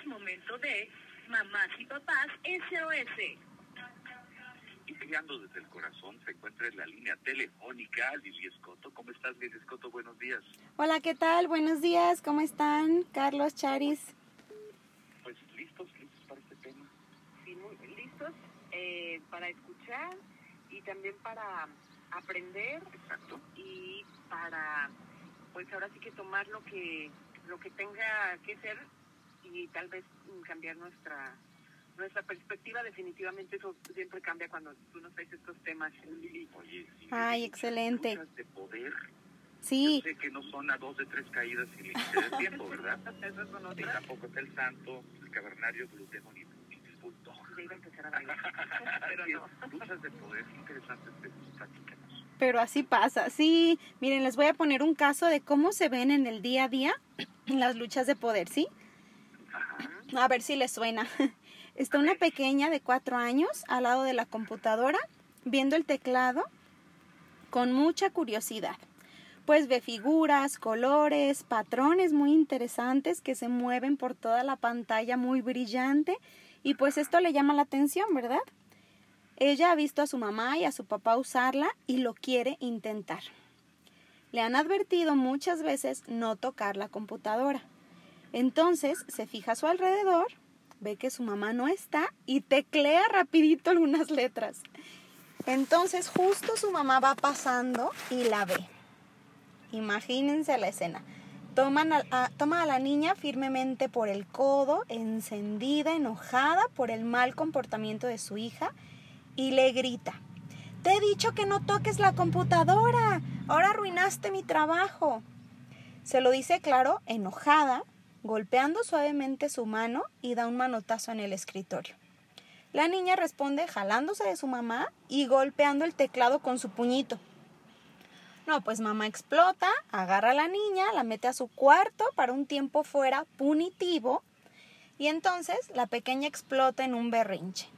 es momento de Mamás y Papás SOS. Y peleando desde el corazón se encuentra en la línea telefónica Lili Escoto. ¿Cómo estás, Lili Escoto? Buenos días. Hola, ¿qué tal? Buenos días, ¿cómo están? Carlos, Charis. Pues listos, listos para este tema. Sí, muy listos eh, para escuchar y también para aprender Exacto. y para, pues ahora sí que tomar lo que lo que tenga que ser y tal vez cambiar nuestra nuestra perspectiva definitivamente eso siempre cambia cuando tú nos traes estos temas Lili. Oye, sí, Ay, excelente. luchas de poder. Sí, Yo sé que no son a dos de tres caídas sin límite de tiempo, ¿verdad? eso es Ni tampoco es el santo, el cavernario, glutemo el bulldog. ya iba a empezar a bailar pero no Luchas de poder interesantes, platícanos. pero así pasa. Sí, miren, les voy a poner un caso de cómo se ven en el día a día las luchas de poder, ¿sí? A ver si les suena. Está una pequeña de cuatro años al lado de la computadora viendo el teclado con mucha curiosidad. Pues ve figuras, colores, patrones muy interesantes que se mueven por toda la pantalla muy brillante y pues esto le llama la atención, ¿verdad? Ella ha visto a su mamá y a su papá usarla y lo quiere intentar. Le han advertido muchas veces no tocar la computadora. Entonces se fija a su alrededor, ve que su mamá no está y teclea rapidito algunas letras. Entonces justo su mamá va pasando y la ve. Imagínense la escena. Toman a- toma a la niña firmemente por el codo, encendida, enojada por el mal comportamiento de su hija, y le grita, Te he dicho que no toques la computadora, ahora arruinaste mi trabajo. Se lo dice claro, enojada, golpeando suavemente su mano y da un manotazo en el escritorio. La niña responde jalándose de su mamá y golpeando el teclado con su puñito. No, pues mamá explota, agarra a la niña, la mete a su cuarto para un tiempo fuera punitivo y entonces la pequeña explota en un berrinche.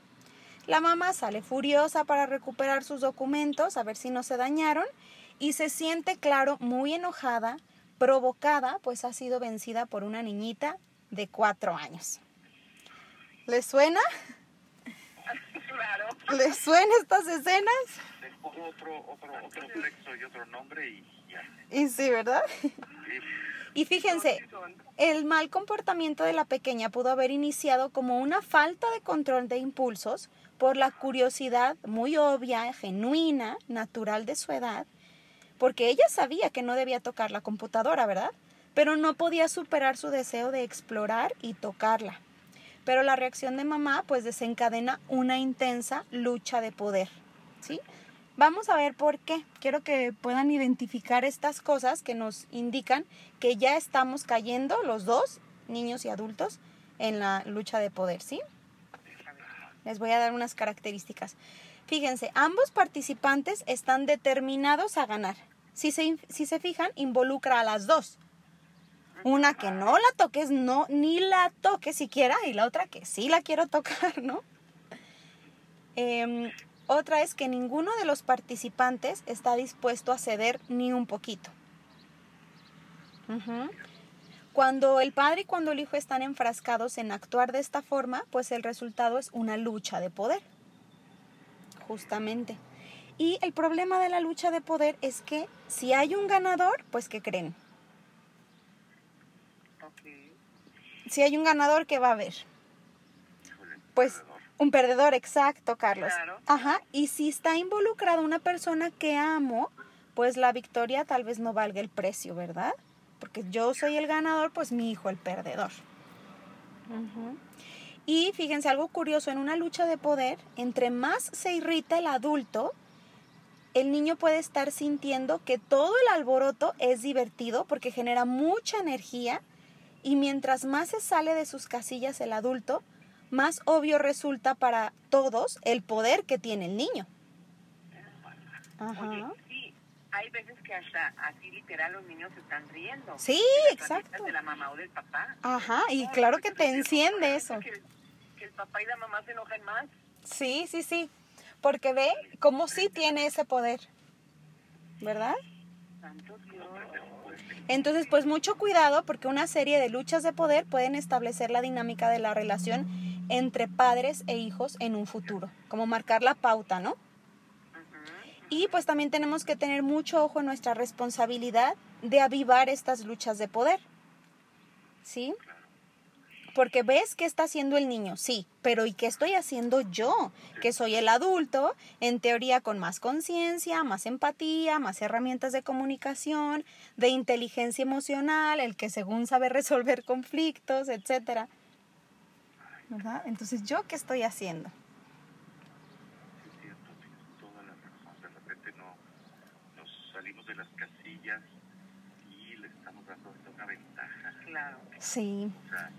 La mamá sale furiosa para recuperar sus documentos, a ver si no se dañaron, y se siente, claro, muy enojada, provocada, pues ha sido vencida por una niñita de cuatro años. ¿Les suena? claro ¿Les suenan estas escenas? Otro, otro, otro texto y otro nombre y ya. Y sí, ¿verdad? Sí. Y fíjense, el mal comportamiento de la pequeña pudo haber iniciado como una falta de control de impulsos por la curiosidad muy obvia, genuina, natural de su edad, porque ella sabía que no debía tocar la computadora, ¿verdad? Pero no podía superar su deseo de explorar y tocarla. Pero la reacción de mamá pues desencadena una intensa lucha de poder, ¿sí? Vamos a ver por qué. Quiero que puedan identificar estas cosas que nos indican que ya estamos cayendo los dos, niños y adultos, en la lucha de poder, ¿sí? Les voy a dar unas características. Fíjense, ambos participantes están determinados a ganar. Si se, si se fijan, involucra a las dos. Una que no la toques, no, ni la toque siquiera, y la otra que sí la quiero tocar, ¿no? Em, otra es que ninguno de los participantes está dispuesto a ceder ni un poquito. Cuando el padre y cuando el hijo están enfrascados en actuar de esta forma, pues el resultado es una lucha de poder. Justamente. Y el problema de la lucha de poder es que si hay un ganador, pues ¿qué creen? ok. Si hay un ganador, ¿qué va a haber? Pues perdedor. un perdedor, exacto, Carlos. Claro. Ajá, y si está involucrada una persona que amo, pues la victoria tal vez no valga el precio, ¿verdad? Porque yo soy el ganador, pues mi hijo el perdedor. Y fíjense algo curioso, en una lucha de poder, entre más se irrita el adulto, el niño puede estar sintiendo que todo el alboroto es divertido porque genera mucha energía y mientras más se sale de sus casillas el adulto, más obvio resulta para todos el poder que tiene el niño. Ajá. Oye, sí, hay veces que hasta así literal los niños se están riendo. Sí, De exacto. De la mamá o del papá. Ajá, y claro que te enciende eso. Que, que el papá y la mamá se enojen más. Sí, sí, sí. Porque ve cómo sí tiene ese poder. ¿Verdad? Entonces, pues mucho cuidado porque una serie de luchas de poder pueden establecer la dinámica de la relación entre padres e hijos en un futuro, como marcar la pauta, ¿no? Y pues también tenemos que tener mucho ojo en nuestra responsabilidad de avivar estas luchas de poder. ¿Sí? Porque ves qué está haciendo el niño, sí, pero ¿y qué estoy haciendo yo? Que soy el adulto, en teoría con más conciencia, más empatía, más herramientas de comunicación, de inteligencia emocional, el que según sabe resolver conflictos, etcétera. ¿Verdad? Entonces, ¿yo qué estoy haciendo? Sí, es cierto, tienes toda la razón. De repente no, nos salimos de las casillas y le estamos dando hasta una ventaja. Claro. Sí. O sea,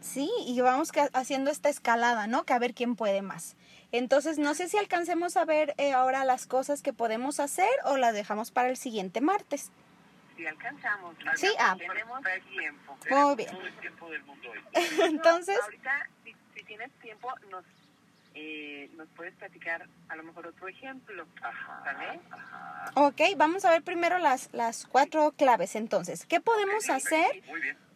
Sí, y vamos haciendo esta escalada, ¿no? Que a ver quién puede más. Entonces, no sé si alcancemos a ver eh, ahora las cosas que podemos hacer o las dejamos para el siguiente martes. Si alcanzamos. Sí, ah. tenemos tiempo. Muy bien. Todo el tiempo del mundo hoy. Entonces- Ahorita, si, si tienes tiempo, nos, eh, nos puedes platicar a lo mejor otro ejemplo. Ajá. ¿Vale? Ajá. Ok, vamos a ver primero las, las cuatro claves entonces. ¿Qué podemos hacer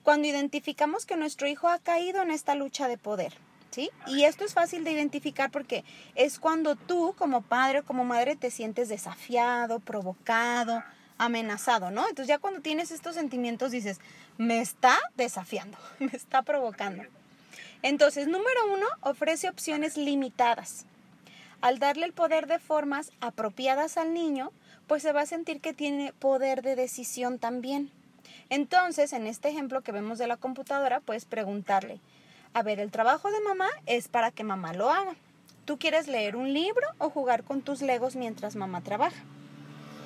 cuando identificamos que nuestro hijo ha caído en esta lucha de poder? ¿Sí? Y esto es fácil de identificar porque es cuando tú como padre o como madre te sientes desafiado, provocado, amenazado, ¿no? Entonces ya cuando tienes estos sentimientos dices, me está desafiando, me está provocando. Entonces, número uno, ofrece opciones limitadas. Al darle el poder de formas apropiadas al niño, pues se va a sentir que tiene poder de decisión también. Entonces, en este ejemplo que vemos de la computadora, puedes preguntarle, a ver, el trabajo de mamá es para que mamá lo haga. ¿Tú quieres leer un libro o jugar con tus legos mientras mamá trabaja?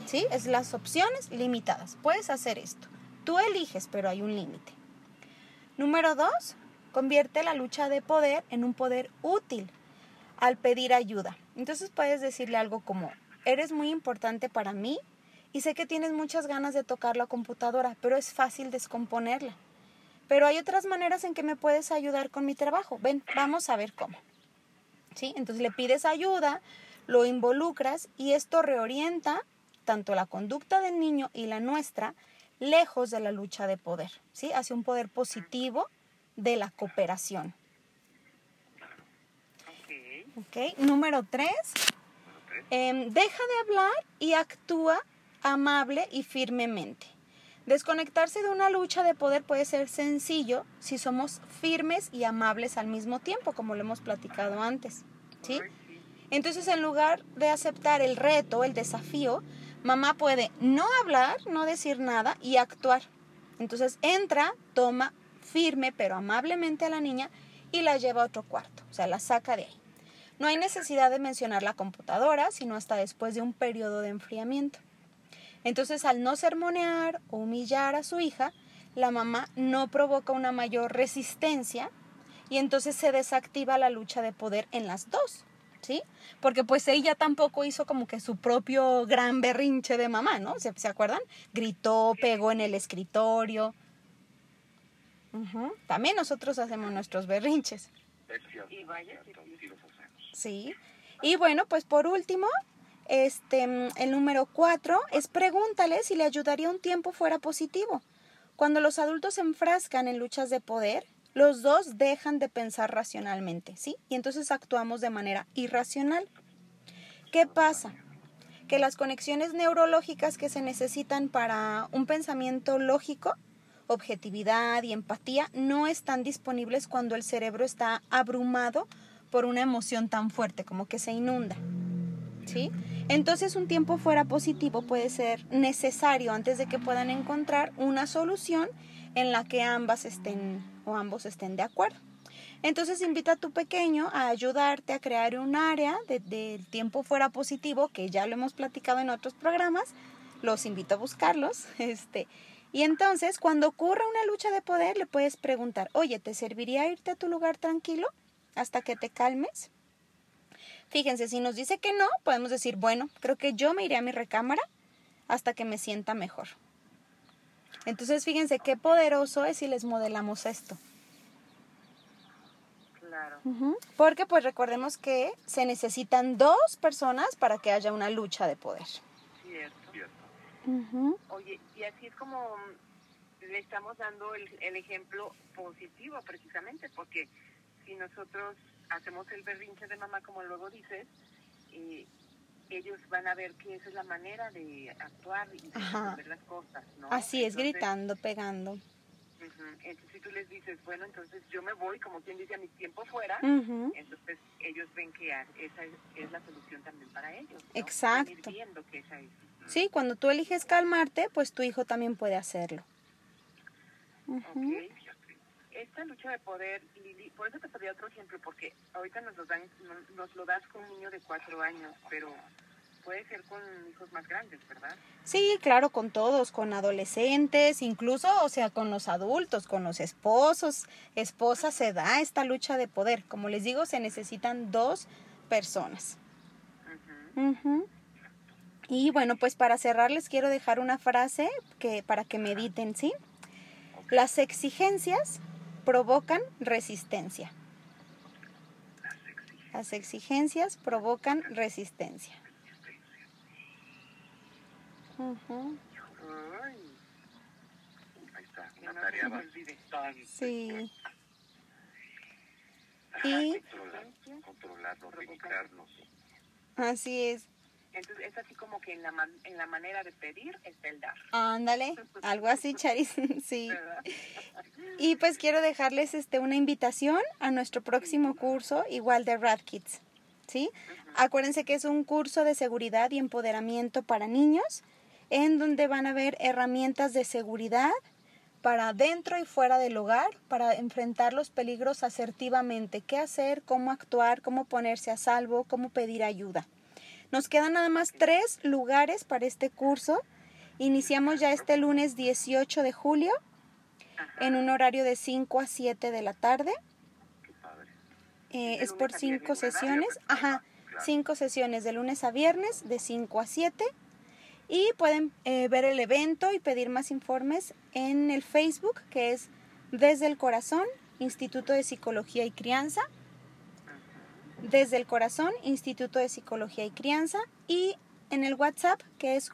¿Sí? Es las opciones limitadas. Puedes hacer esto. Tú eliges, pero hay un límite. Número dos, convierte la lucha de poder en un poder útil al pedir ayuda. Entonces puedes decirle algo como, eres muy importante para mí y sé que tienes muchas ganas de tocar la computadora, pero es fácil descomponerla. Pero hay otras maneras en que me puedes ayudar con mi trabajo. Ven, vamos a ver cómo. ¿Sí? Entonces le pides ayuda, lo involucras y esto reorienta tanto la conducta del niño y la nuestra lejos de la lucha de poder, ¿sí? Hacia un poder positivo de la cooperación. Ok. ¿Ok? Número tres, em, deja de hablar y actúa amable y firmemente. Desconectarse de una lucha de poder puede ser sencillo si somos firmes y amables al mismo tiempo, como lo hemos platicado antes. ¿sí? Entonces, en lugar de aceptar el reto, el desafío, mamá puede no hablar, no decir nada y actuar. Entonces, entra, toma firme pero amablemente a la niña y la lleva a otro cuarto, o sea, la saca de ahí. No hay necesidad de mencionar la computadora, sino hasta después de un periodo de enfriamiento. Entonces, al no sermonear o humillar a su hija, la mamá no provoca una mayor resistencia y entonces se desactiva la lucha de poder en las dos, ¿sí? Porque pues ella tampoco hizo como que su propio gran berrinche de mamá, ¿no? ¿Se, ¿se acuerdan? Gritó, pegó en el escritorio. También nosotros hacemos nuestros berrinches. Es cierto, Y vaya sí. sí los hacemos. Sí. Y bueno, pues por último, este, mm, el número cuatro es pregúntale si le ayudaría un tiempo fuera positivo. Cuando los adultos se enfrascan en luchas de poder, los dos dejan de pensar racionalmente, ¿sí? Y entonces actuamos de manera irracional. ¿Qué pasa? Que las conexiones neurológicas que se necesitan para un pensamiento lógico, objetividad y empatía no están disponibles cuando el cerebro está abrumado por una emoción tan fuerte como que se inunda. ¿Sí? Entonces un tiempo fuera positivo puede ser necesario antes de que puedan encontrar una solución en la que ambas estén o ambos estén de acuerdo. Entonces invita a tu pequeño a ayudarte a crear un área de- del tiempo fuera positivo, que ya lo hemos platicado en otros programas, los invito a buscarlos. Este, y entonces, cuando ocurra una lucha de poder, le puedes preguntar, oye, ¿te serviría irte a tu lugar tranquilo hasta que te calmes? Fíjense, si nos dice que no, podemos decir, bueno, creo que yo me iré a mi recámara hasta que me sienta mejor. Entonces, fíjense qué poderoso es si les modelamos esto. Claro. Porque pues recordemos que se necesitan dos personas para que haya una lucha de poder. Oye, y así es como mm, le estamos dando el, el ejemplo positivo precisamente, porque si nosotros hacemos el berrinche de mamá, como luego dices, eh, ellos van a ver que esa es la manera de actuar y de resolver las cosas, ¿no? Así es, Entonces, gritando, pegando. ujú, Entonces si tú les dices, bueno, entonces yo me voy, como quien dice, a mi tiempo fuera, Ujú. entonces ellos ven que esa es, es la solución también para ellos. ¿no? Exacto. Viendo que esa es. Sí, cuando tú eliges calmarte, pues tu hijo también puede hacerlo. Ujú. Ok. Esta lucha de poder, Lili, por eso te pedí otro ejemplo, porque ahorita nos lo, dan, no- nos lo das con un niño de cuatro años, pero puede ser con hijos más grandes, ¿verdad? Sí, claro, con todos, con adolescentes, incluso, o sea, con los adultos, con los esposos, esposas, se da esta lucha de poder. Como les digo, se necesitan dos personas. Ujú. Ujú. Y bueno, pues para cerrar les quiero dejar una frase que para que mediten, ¿sí? Las exigencias provocan resistencia. Las exigencias provocan resistencia. Sí. Y-. Así es. Entonces es así como que en la, man- en la manera de pedir está el dar, Ándale, algo así, Charis. Sí. ¿verdad? Y pues quiero dejarles este una invitación a nuestro próximo curso, igual de Rad Kids. ¿Sí? Acuérdense que es un curso de seguridad y empoderamiento para niños, en donde van a ver herramientas de seguridad para dentro y fuera del hogar, para enfrentar los peligros asertivamente, qué hacer, cómo actuar, cómo ponerse a salvo, cómo pedir ayuda. Nos quedan nada más tres lugares para este curso. Iniciamos ya este lunes 18 de julio en un horario de 5 a 7 de la tarde. Eh, es por cinco sesiones. Ajá, Claro. cinco sesiones de lunes a viernes de 5 a 7. Y pueden eh, ver el evento y pedir más informes en el Facebook, que es Desde el Corazón, Instituto de Psicología y Crianza. Desde el Corazón, Instituto de Psicología y Crianza. Y en el WhatsApp, que es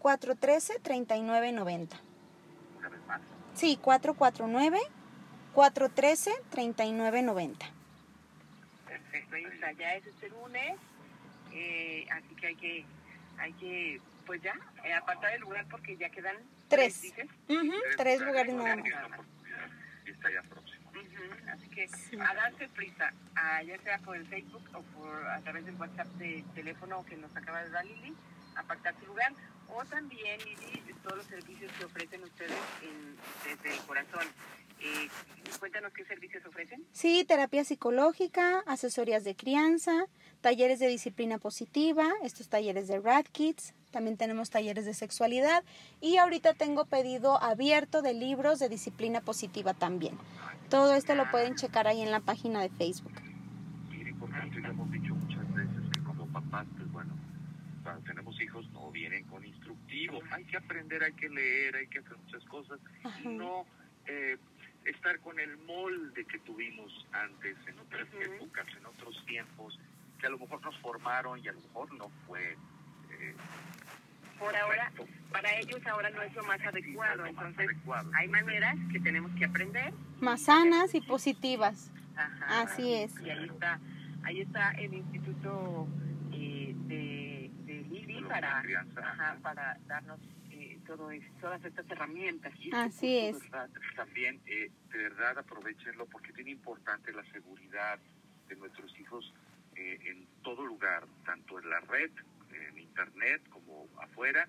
449-413-3990. Una vez más. Sí, 449-413-3990. Perfecto, ya es este lunes, eh, así que hay que, hay que, pues ya, eh, apartar el lugar porque ya quedan Tres. dices. Ujú, tres lugares nada más. La oportunidad. Así que Sí. a darse prisa, a- ya sea por el Facebook o por a través del WhatsApp de teléfono que nos acaba de dar Lili, apartar su lugar. O también, Lili, todos los servicios que ofrecen ustedes en- desde el corazón. Eh, cuéntanos qué servicios ofrecen. Sí, terapia psicológica, asesorías de crianza, talleres de disciplina positiva, estos talleres de Rad Kids, también tenemos talleres de sexualidad y ahorita tengo pedido abierto de libros de disciplina positiva también. Todo esto lo pueden checar ahí en la página de Facebook. Bien importante, lo hemos dicho muchas veces, que como papás, pues bueno, cuando tenemos hijos no vienen con instructivos. Hay que aprender, hay que leer, hay que hacer muchas cosas. Ajá. No eh, estar con el molde que tuvimos antes, en otras épocas, en otros tiempos, que a lo mejor nos formaron y a lo mejor no fue eh, Por ahora, para ellos ahora no es lo más no es adecuado, lo más entonces adecuado. hay maneras que tenemos que aprender. Más sanas y positivas. Ajá. Así es. Y ahí está, ahí está el Instituto eh, de, de Lili para, crianza. ajá, para darnos eh, todo todas estas herramientas. Así es. También, eh, de verdad, aprovechenlo porque es bien importante la seguridad de nuestros hijos eh, en todo lugar, tanto en la red, en internet, como afuera,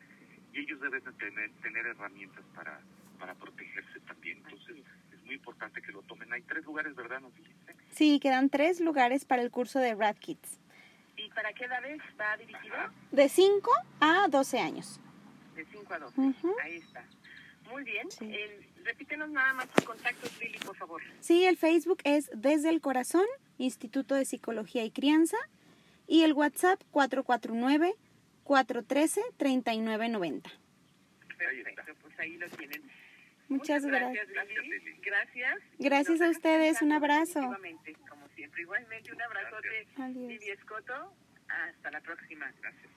y ellos deben de tener, tener herramientas para, para protegerse también. Entonces, es muy importante que lo tomen. Hay tres lugares, ¿verdad? Nos dijiste. Sí, quedan tres lugares para el curso de Rad Kids, ¿Y para qué edades va dirigido? Ajá. de 5 a 12 años. De 5 a 12. Ujú. Ahí está. Muy bien. Sí. El- repítenos nada más tus contactos, Lili, por favor. Sí, el Facebook es Desde el Corazón, Instituto de Psicología y Crianza, y el WhatsApp 449-413-3990. Perfecto, pues ahí lo tienen. Muchas gracias. Gracias. Gracias. Gracias Nos a ustedes, un abrazo. Como siempre, igualmente un abrazote, Adiós. Lili Escoto. Hasta la próxima. Gracias.